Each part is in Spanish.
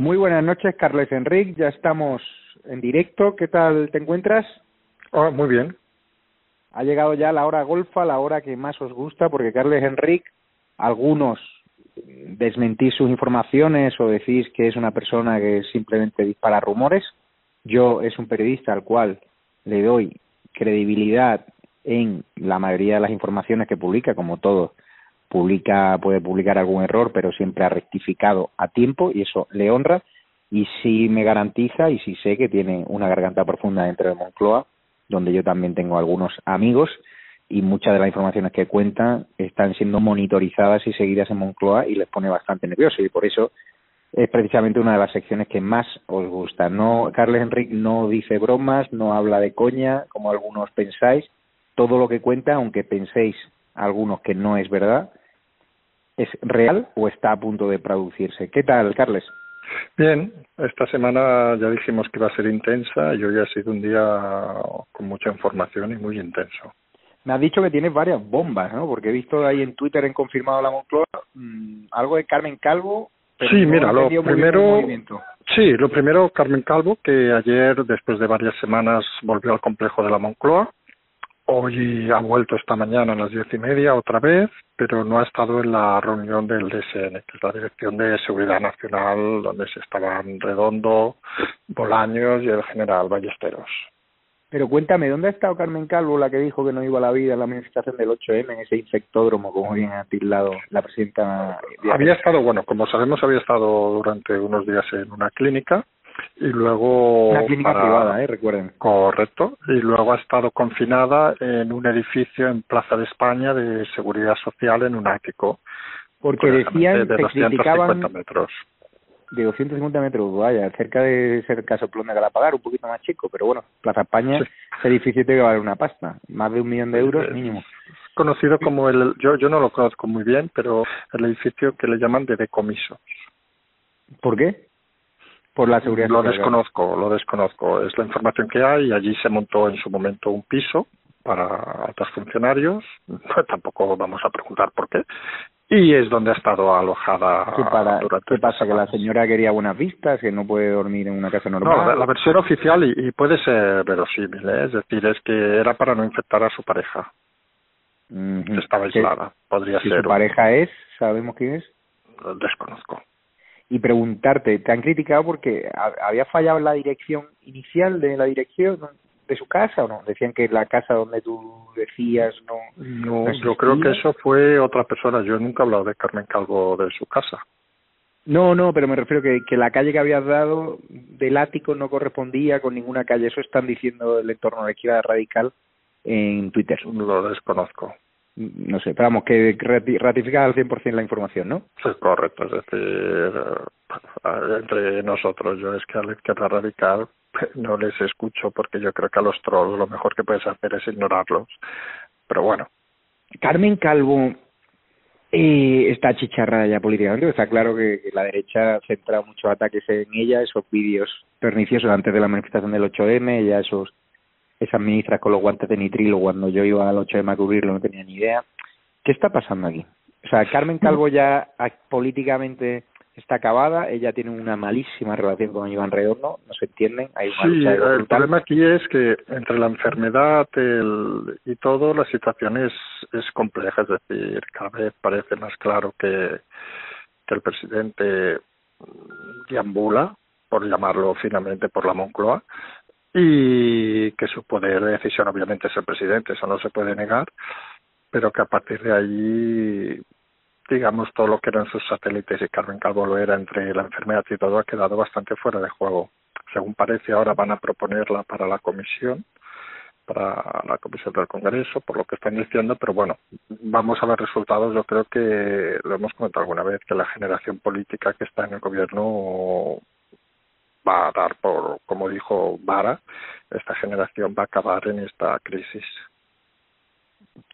Muy buenas noches, Carles Enrique. Ya estamos en directo. ¿Qué tal te encuentras? Oh, muy bien. Ha llegado ya la hora golfa, la hora que más os gusta, porque Carles Enrique, algunos desmentís sus informaciones o decís que es una persona que simplemente dispara rumores. Yo es un periodista al cual le doy credibilidad en la mayoría de las informaciones que publica, como todo publica, puede publicar algún error, pero siempre ha rectificado a tiempo y eso le honra y sí me garantiza y sí sé que tiene una garganta profunda dentro de Moncloa, donde yo también tengo algunos amigos y muchas de las informaciones que cuentan están siendo monitorizadas y seguidas en Moncloa y les pone bastante nervioso y por eso es precisamente una de las secciones que más os gusta. No, Carles Enrique no dice bromas, no habla de coña, como algunos pensáis. Todo lo que cuenta, aunque penséis algunos que no es verdad, es real o está a punto de producirse. ¿Qué tal, Carles? Bien, esta semana ya dijimos que iba a ser intensa y hoy ha sido un día con mucha información y muy intenso. Me has dicho que tienes varias bombas, ¿no? Porque he visto ahí en Twitter, en confirmado la Moncloa, mmm, algo de Carmen Calvo. Pero sí, mira, lo primero, sí, lo primero Carmen Calvo, que ayer, después de varias semanas, volvió al complejo de la Moncloa Hoy ha vuelto esta mañana a las diez y media otra vez, pero no ha estado en la reunión del DSN, que es la Dirección de Seguridad Nacional, donde se estaban Redondo, Bolaños y el general Ballesteros. Pero cuéntame, ¿dónde ha estado Carmen Calvo, la que dijo que no iba a la vida en la manifestación del 8M, en ese infectódromo, como bien ha tildado la presidenta? Había estado, bueno, como sabemos, había estado durante unos días en una clínica y luego una clínica privada, ¿eh? recuerden. Correcto. Y luego ha estado confinada en un edificio en Plaza de España de seguridad social en un ático. Porque decían de 250 metros. De 250 metros, vaya, cerca de ser Casoplón de Galapagar, un poquito más chico, pero bueno, Plaza España, ese edificio tiene que valer una pasta, más de un millón de euros mínimo. Conocido como el, yo, yo no lo conozco muy bien, pero el edificio que le llaman de decomiso. ¿Por qué? Por la seguridad lo desconozco lo desconozco es la información que hay allí se montó en su momento un piso para altos funcionarios tampoco vamos a preguntar por qué y es donde ha estado alojada ¿Qué, para, ¿qué pasa? ¿Que la señora quería buenas vistas? ¿Que no puede dormir en una casa normal? No, la, versión oficial, y, puede ser verosímil, ¿eh? es decir, es que era para no infectar a su pareja. Estaba aislada, podría ser. ¿Su pareja es? ¿Sabemos quién es? Desconozco y preguntarte, ¿te han criticado porque había fallado la dirección inicial de la dirección de su casa o no? Decían que la casa donde tú decías no. No, yo creo que eso fue otra persona. Yo nunca he hablado de Carmen Calvo de su casa. No, no, pero me refiero que, que la calle que habías dado del ático no correspondía con ninguna calle. Eso están diciendo el entorno de la izquierda radical en Twitter. Lo desconozco no sé, pero vamos, que ratifica al 100% la información, ¿no? Sí, correcto, es decir, eh, entre nosotros, yo es que a la izquierda radical no les escucho porque yo creo que a los trolls lo mejor que puedes hacer es ignorarlos. Pero bueno. Carmen Calvo eh, está chicharrada ya políticamente, está claro que, que la derecha centra muchos ataques en ella, esos vídeos perniciosos antes de la manifestación del 8M, ya esos esas ministras con los guantes de nitrilo cuando yo iba al 8M a cubrirlo, no tenía ni idea. ¿Qué está pasando aquí? O sea, Carmen Calvo ya políticamente está acabada, ella tiene una malísima relación con Iván Redondo, no se entienden. Hay sí, el problema aquí es que entre la enfermedad el, y todo, la situación es, es compleja, es decir, cada vez parece más claro que, que el presidente deambula, por llamarlo finalmente, por la Moncloa, y que su poder de decisión obviamente es el presidente, eso no se puede negar, pero que a partir de ahí, digamos, todo lo que eran sus satélites y Carmen Calvo lo era entre la enfermedad y todo ha quedado bastante fuera de juego. Según parece, ahora van a proponerla para la comisión, para la Comisión del Congreso, por lo que están diciendo, pero bueno, vamos a ver resultados. Yo creo que lo hemos comentado alguna vez, que la generación política que está en el gobierno va a dar por, como dijo Vara, esta generación va a acabar en esta crisis.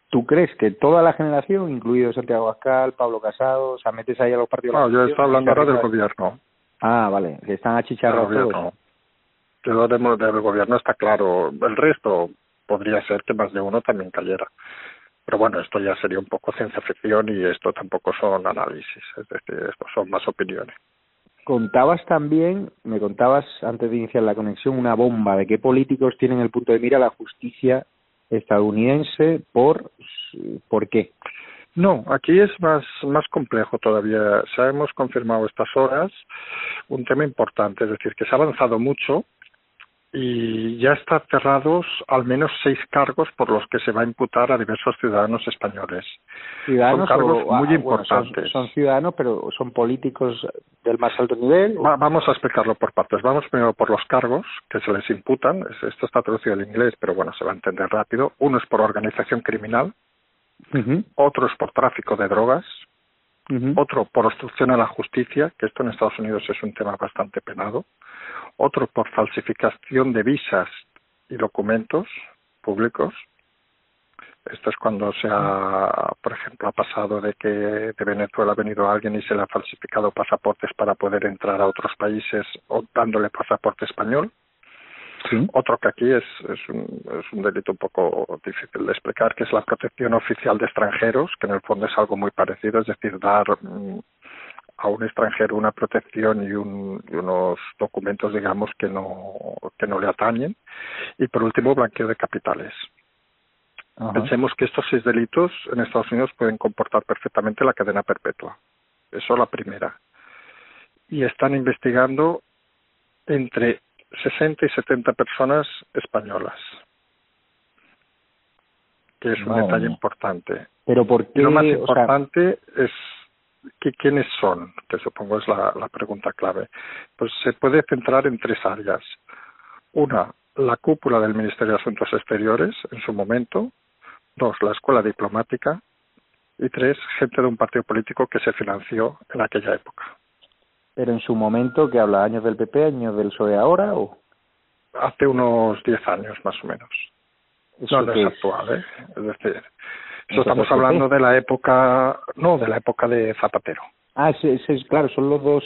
¿Tú crees que toda la generación, incluido Santiago Abascal, Pablo Casado, o sea, metes ahí a los partidos? No, yo estoy hablando ahora del gobierno. Ah, vale, que están achicharrados todos. Yo del, del gobierno está claro. El resto podría ser que más de uno también cayera. Pero bueno, esto ya sería un poco ciencia ficción y esto tampoco son análisis, es decir, esto son más opiniones. Contabas también, me contabas antes de iniciar la conexión, una bomba de qué políticos tienen el punto de mira la justicia estadounidense por por qué. No, aquí es más, más complejo todavía. Hemos confirmado estas horas un tema importante, es decir, que se ha avanzado mucho y ya están cerrados al menos seis cargos por los que se va a imputar a diversos ciudadanos españoles. Ciudadanos son cargos o, muy ah, importantes. Bueno, son, son, ciudadanos, pero son políticos del más alto nivel. Va, vamos a explicarlo por partes. Vamos primero por los cargos que se les imputan. Esto está traducido al inglés, pero bueno, se va a entender rápido. Uno es por organización criminal, uh -huh. otro es por tráfico de drogas, uh -huh. otro por obstrucción a la justicia, que esto en Estados Unidos es un tema bastante penado otro por falsificación de visas y documentos públicos. Esto es cuando se ha, por ejemplo, ha pasado de que de Venezuela ha venido alguien y se le ha falsificado pasaportes para poder entrar a otros países o dándole pasaporte español. Sí. Otro que aquí es, es, un, es un delito un poco difícil de explicar, que es la protección oficial de extranjeros, que en el fondo es algo muy parecido, es decir, dar mm, a un extranjero una protección y, un, y, unos documentos, digamos, que no, que no le atañen. Y por último, blanqueo de capitales. Ajá. Pensemos que estos seis delitos en Estados Unidos pueden comportar perfectamente la cadena perpetua. Eso es la primera. Y están investigando entre 60 y 70 personas españolas. Que es un No, detalle importante. Pero ¿por qué? Lo más o sea, importante es que quiénes son, que supongo es la, la pregunta clave. Pues se puede centrar en tres áreas. Una, la cúpula del Ministerio de Asuntos Exteriores en su momento. Dos, la escuela diplomática. Y tres, gente de un partido político que se financió en aquella época. pero en su momento, que habla años del PP, años del PSOE ahora, o Hace unos diez años más o menos. eso No, no qué es es? actual, ¿eh? Es decir, eso estamos hablando de la época, no, de la época de Zapatero. Ah, ese, ese es, claro, son los dos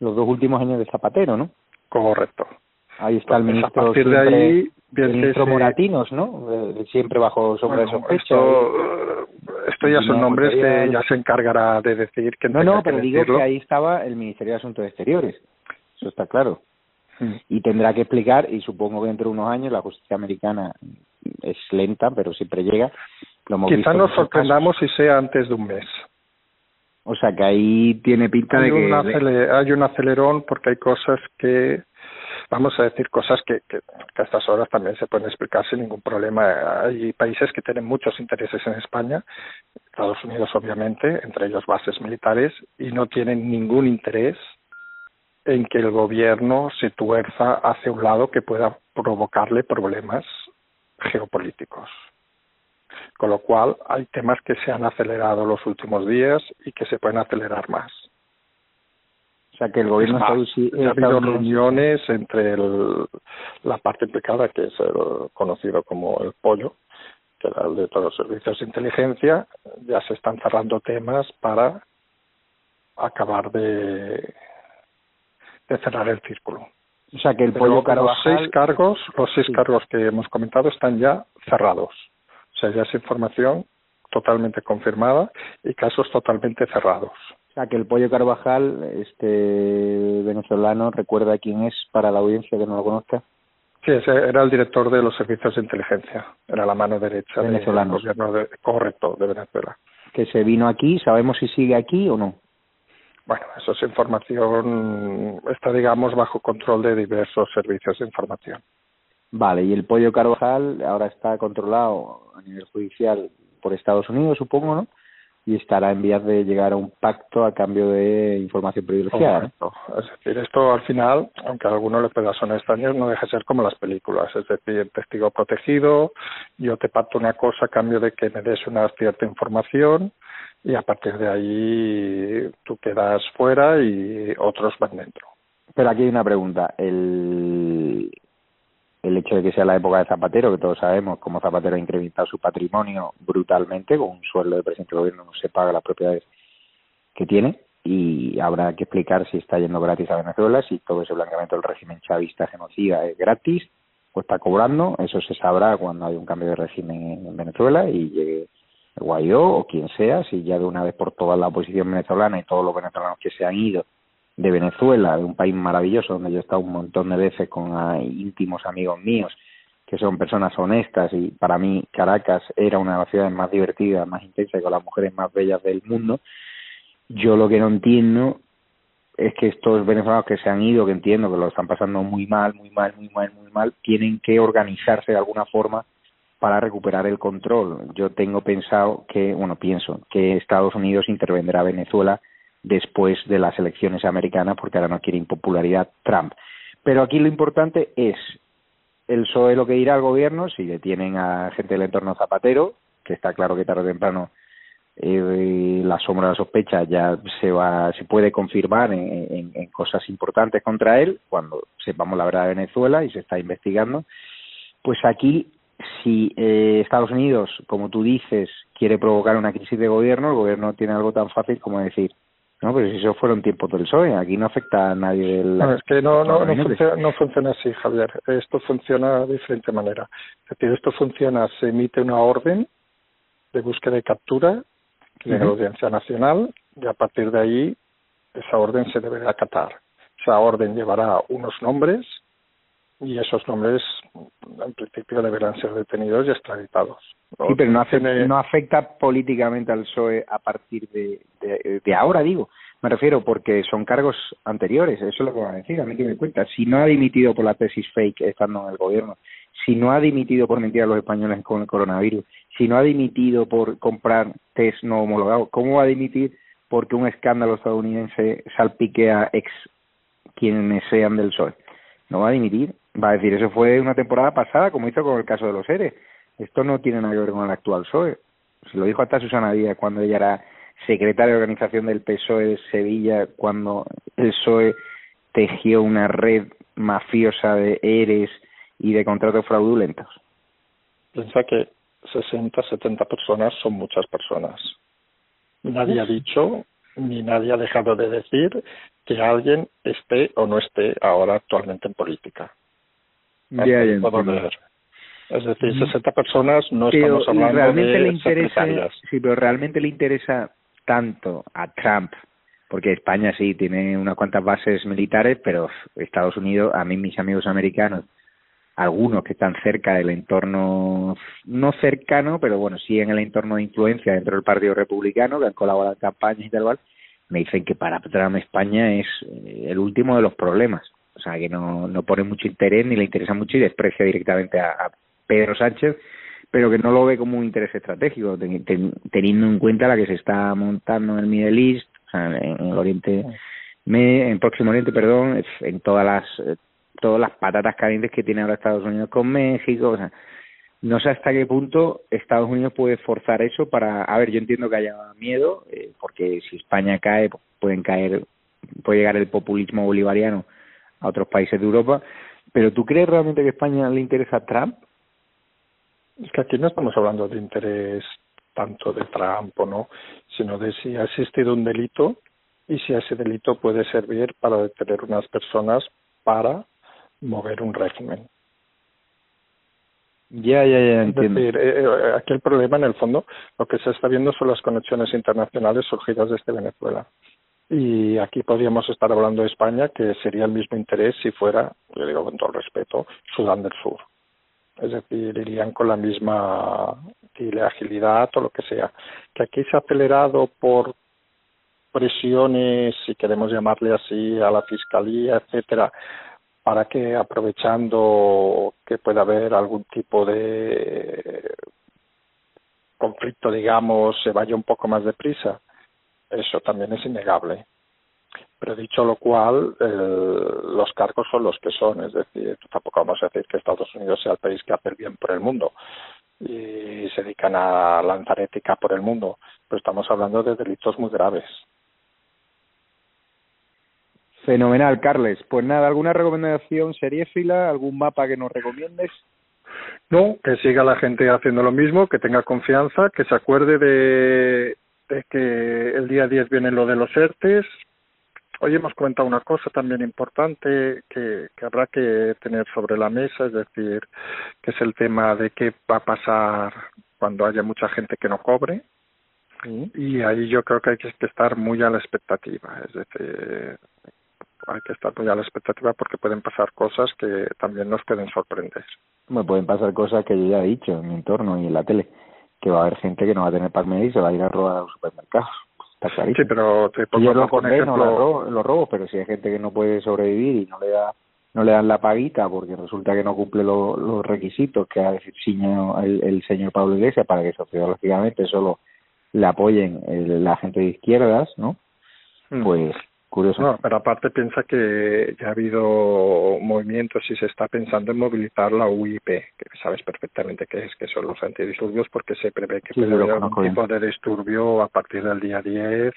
los dos últimos años de Zapatero, ¿no? Correcto. Ahí está el ministro a partir de siempre- el ministro se- Moratinos, ¿no? Eh, Siempre bajo sombra de Bueno, sospecha. esto, esto ya son nombres que ya se encargará de decir que No, no, pero digo que ahí estaba el Ministerio de Asuntos Exteriores. Eso está claro. Y tendrá que explicar, y supongo que dentro de unos años la justicia americana es lenta, pero siempre llega. Quizá nos sorprendamos si sea antes de un mes. O sea que ahí tiene pinta Hay de que. hay un acelerón porque hay cosas que, vamos a decir, cosas que, que, que a estas horas también se pueden explicar sin ningún problema. Hay países que tienen muchos intereses en España, Estados Unidos obviamente, entre ellos bases militares, y no tienen ningún interés en que el gobierno se tuerza hacia un lado que pueda provocarle problemas geopolíticos. Con lo cual, hay temas que se han acelerado los últimos días y que se pueden acelerar más. o sea que el gobierno Es más, estadounidense- ya ha habido reuniones entre el, la parte implicada, que es el conocido como el pollo, que era el de todos los servicios de inteligencia, ya se están cerrando temas para acabar de, de cerrar el círculo. O sea que el Pero pollo los Carvajal. seis cargos, los seis Sí. cargos que hemos comentado están ya cerrados. O sea, ya es información totalmente confirmada y casos totalmente cerrados. O sea que el pollo Carvajal, este venezolano, recuerda quién es para la audiencia que no lo conozca. Sí, ese era el director de los servicios de inteligencia. Era la mano derecha del gobierno de, correcto de Venezuela. Que se vino aquí, ¿sabemos si sigue aquí o no? Bueno, eso es información, está digamos bajo control de diversos servicios de información. Vale, y el pollo Carvajal ahora está controlado a nivel judicial por Estados Unidos, supongo, ¿no? y estará en vías de llegar a un pacto a cambio de información privilegiada. Es decir, esto al final, aunque a algunos les pueda sonar extraño, no deja de ser como las películas. Es decir, testigo protegido, yo te pacto una cosa a cambio de que me des una cierta información y a partir de ahí tú quedas fuera y otros van dentro. Pero aquí hay una pregunta. El, el hecho de que sea la época de Zapatero, que todos sabemos cómo Zapatero ha incrementado su patrimonio brutalmente, con un sueldo de presidente del gobierno no se paga las propiedades que tiene, y habrá que explicar si está yendo gratis a Venezuela, si todo ese blanqueamiento del régimen chavista genocida es gratis o está cobrando, eso se sabrá cuando hay un cambio de régimen en Venezuela y llegue Guaidó o quien sea, si ya de una vez por todas la oposición venezolana y todos los venezolanos que se han ido de Venezuela, de un país maravilloso donde yo he estado un montón de veces con íntimos amigos míos que son personas honestas y para mí Caracas era una de las ciudades más divertidas, más intensas y con las mujeres más bellas del mundo. Yo lo que no entiendo es que estos venezolanos que se han ido, que entiendo que lo están pasando muy mal, muy mal, muy mal, muy mal, tienen que organizarse de alguna forma para recuperar el control. Yo tengo pensado que, bueno, pienso que Estados Unidos intervendrá a Venezuela después de las elecciones americanas porque ahora no quiere impopularidad Trump. Pero aquí lo importante es el PSOE lo que irá al gobierno si detienen a gente del entorno Zapatero, que está claro que tarde o temprano eh, la sombra de la sospecha ya se va se puede confirmar en, en, cosas importantes contra él cuando sepamos la verdad de Venezuela y se está investigando pues aquí si eh, Estados Unidos como tú dices quiere provocar una crisis de gobierno el gobierno tiene algo tan fácil como decir no, pero si eso fueron tiempos del PSOE, aquí no afecta a nadie del... No, es que no, no, no, funciona, no funciona así, Javier. Esto funciona de diferente manera. Es decir, esto funciona, se emite una orden de búsqueda y captura de la Audiencia Nacional y a partir de ahí esa orden se debe acatar. Esa orden llevará unos nombres y esos nombres en principio deberán ser detenidos y extraditados. Sí, pero no afecta, no afecta políticamente al PSOE a partir de, de, ahora, digo. Me refiero porque son cargos anteriores, eso es lo que van a decir, a mí que me cuenta. Si no ha dimitido por la tesis fake estando en el gobierno, si no ha dimitido por mentir a los españoles con el coronavirus, si no ha dimitido por comprar test no homologados, ¿cómo va a dimitir porque un escándalo estadounidense salpique a ex quienes sean del PSOE? No va a dimitir, va a decir, eso fue una temporada pasada, como hizo con el caso de los ERE esto no tiene nada que ver con el actual PSOE. Se lo dijo hasta Susana Díaz cuando ella era secretaria de organización del PSOE de Sevilla, cuando el PSOE tejió una red mafiosa de ERES y de contratos fraudulentos. Piensa que 60, 70 personas son muchas personas. Nadie ha dicho ni nadie ha dejado de decir que alguien esté o no esté ahora actualmente en política. Ya, ya es decir, 60 personas no estamos hablando realmente de le interesa, Sí, pero realmente le interesa tanto a Trump, porque España sí tiene unas cuantas bases militares, pero Estados Unidos, a mí mis amigos americanos, algunos que están cerca del entorno, no cercano, pero bueno, sí en el entorno de influencia dentro del Partido Republicano, que han colaborado en campañas y tal, me dicen que para Trump España es eh, el último de los problemas. O sea, que no, no pone mucho interés ni le interesa mucho y desprecia directamente a Pedro Sánchez, pero que no lo ve como un interés estratégico, teniendo en cuenta la que se está montando en el Middle East, o sea, en el Oriente, en Próximo Oriente, perdón, en todas las todas las patatas calientes que tiene ahora Estados Unidos con México, o sea, no sé hasta qué punto Estados Unidos puede forzar eso para, a ver, yo entiendo que haya miedo, eh, porque si España cae, pueden caer, puede llegar el populismo bolivariano a otros países de Europa, pero ¿tú crees realmente que a España le interesa a Trump? Es que aquí no estamos hablando de interés tanto de Trump o no, sino de si ha existido un delito y si ese delito puede servir para detener unas personas para mover un régimen. Ya, ya, ya, entiendo. Es decir, eh, eh, aquí el problema, en el fondo, lo que se está viendo son las conexiones internacionales surgidas desde Venezuela. Y aquí podríamos estar hablando de España, que sería el mismo interés si fuera, yo digo con todo respeto, Sudán del Sur es decir, irían con la misma agilidad o lo que sea. Que aquí se ha acelerado por presiones, si queremos llamarle así, a la fiscalía, etcétera, para que aprovechando que pueda haber algún tipo de conflicto, digamos, se vaya un poco más deprisa. Eso también es innegable. Pero dicho lo cual, los cargos son los que son. Es decir, tampoco vamos a decir que Estados Unidos sea el país que hace el bien por el mundo y se dedican a lanzar ética por el mundo. Pero estamos hablando de delitos muy graves. Fenomenal, Carles. Pues nada, ¿alguna recomendación seriéfila? ¿Algún mapa que nos recomiendes? No, que siga la gente haciendo lo mismo, que tenga confianza, que se acuerde de, de que el día 10 viene lo de los ERTES, Hoy hemos comentado una cosa también importante que, que habrá que tener sobre la mesa, es decir, que es el tema de qué va a pasar cuando haya mucha gente que no cobre. Y ahí yo creo que hay que estar muy a la expectativa, es decir, hay que estar muy a la expectativa porque pueden pasar cosas que también nos pueden sorprender. Me pueden pasar cosas que yo ya he dicho en mi entorno y en la tele, que va a haber gente que no va a tener para y se va a ir a robar a los supermercados. Sí, pero te pongo Yo lo ejemplo... los robos, pero si hay gente que no puede sobrevivir y no le da no le dan la paguita porque resulta que no cumple los requisitos que ha decidido el, el señor Pablo Iglesias para que sociológicamente solo le apoyen la gente de izquierdas, ¿no? Mm. Pues Curioso. No, pero aparte piensa que ya ha habido movimientos y se está pensando en movilizar la UIP, que sabes perfectamente qué es, que son los antidisturbios, porque se prevé que puede haber algún tipo de disturbio a partir del día 10,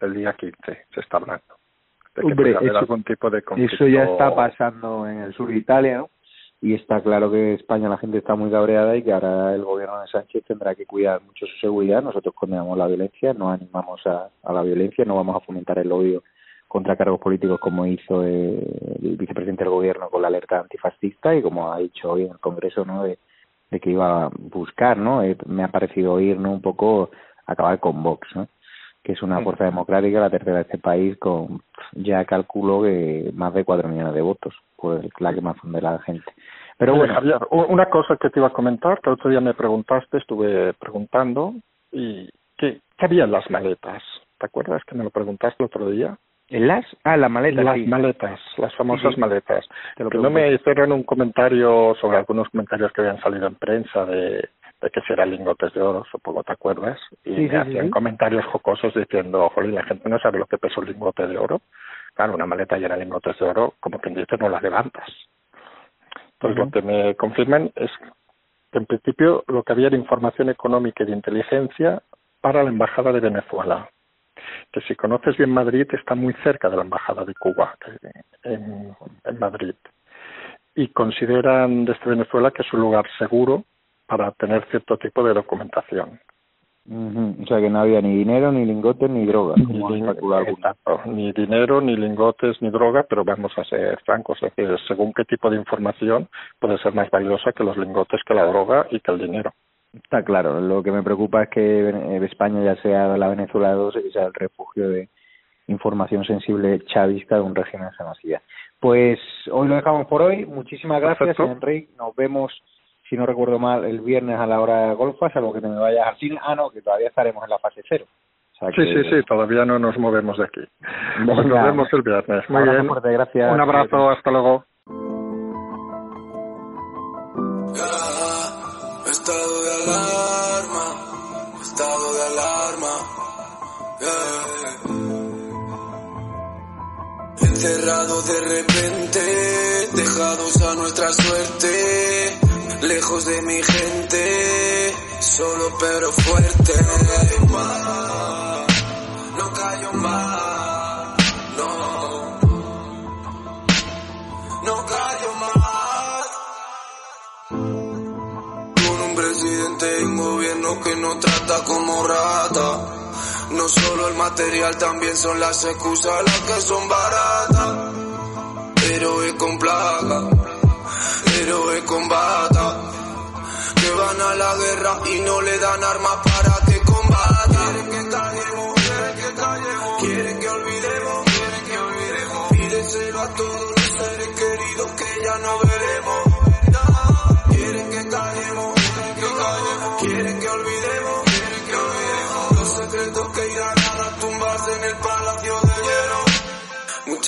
del día 15, se está hablando. De que puede haber algún tipo de conflicto. Eso ya está pasando en el sur de Italia, ¿no? Y está claro que en España la gente está muy cabreada y que ahora el gobierno de Sánchez tendrá que cuidar mucho su seguridad. Nosotros condenamos la violencia, no animamos a, a la violencia, no vamos a fomentar el odio contra cargos políticos como hizo eh, el vicepresidente del gobierno con la alerta antifascista y como ha dicho hoy en el Congreso, ¿no? De, de que iba a buscar, ¿no? Eh, me ha parecido oír, ¿no? Un poco acabar con Vox, ¿no? que es una fuerza democrática, la tercera de este país, con ya calculo que más de cuatro millones de votos, pues la que más de la gente. Pero bueno, Javier, una cosa que te iba a comentar, que el otro día me preguntaste, estuve preguntando, y ¿qué, qué había en las maletas? ¿Te acuerdas que me lo preguntaste el otro día? ¿En las? Ah, las maletas. Las maletas, las famosas maletas. que no me hicieron un comentario sobre algunos comentarios que habían salido en prensa de de que si eran lingotes de oro, supongo te acuerdas, y me hacían comentarios jocosos diciendo, jolín, la gente no sabe lo que pesa un lingote de oro. Claro, una maleta llena de lingotes de oro, como quien dice, no la levantas. Entonces, lo que me confirman es que, en principio, lo que había era información económica y de inteligencia para la Embajada de Venezuela. Que si conoces bien Madrid, está muy cerca de la Embajada de Cuba, en, en Madrid. Y consideran desde Venezuela que es un lugar seguro para tener cierto tipo de documentación. O sea que no había ni dinero, ni lingotes, ni droga. ni dinero, ni lingotes, ni droga, pero vamos a ser francos, es decir, según qué tipo de información puede ser más valiosa que los lingotes, que la droga y que el dinero. Está claro, lo que me preocupa es que España ya sea la Venezuela 2 y sea el refugio de información sensible chavista de un régimen genocida. Pues hoy lo dejamos por hoy. Muchísimas gracias, Enrique. Nos vemos si no recuerdo mal, el viernes a la hora de golfa, salvo que te me vayas al cine. Ah, no, que todavía estaremos en la fase cero. Sí, sí, sí, todavía no nos movemos de aquí. Nos vemos el viernes. Muy bien. gracias. Un abrazo, hasta luego. Estado de alarma, estado de alarma. Encerrados de repente, dejados a nuestra suerte lejos de mi gente, solo pero fuerte. No callo más, no, no callo más. Con un presidente y un gobierno que nos trata como rata. No solo el material, también son las excusas las que son baratas. Pero es con plaga héroes combata, que van a la guerra y no le dan armas para que combata. Quieren que callemos, quieren que callemos, quieren que olvidemos, quieren que olvidemos. Pídeselo a todos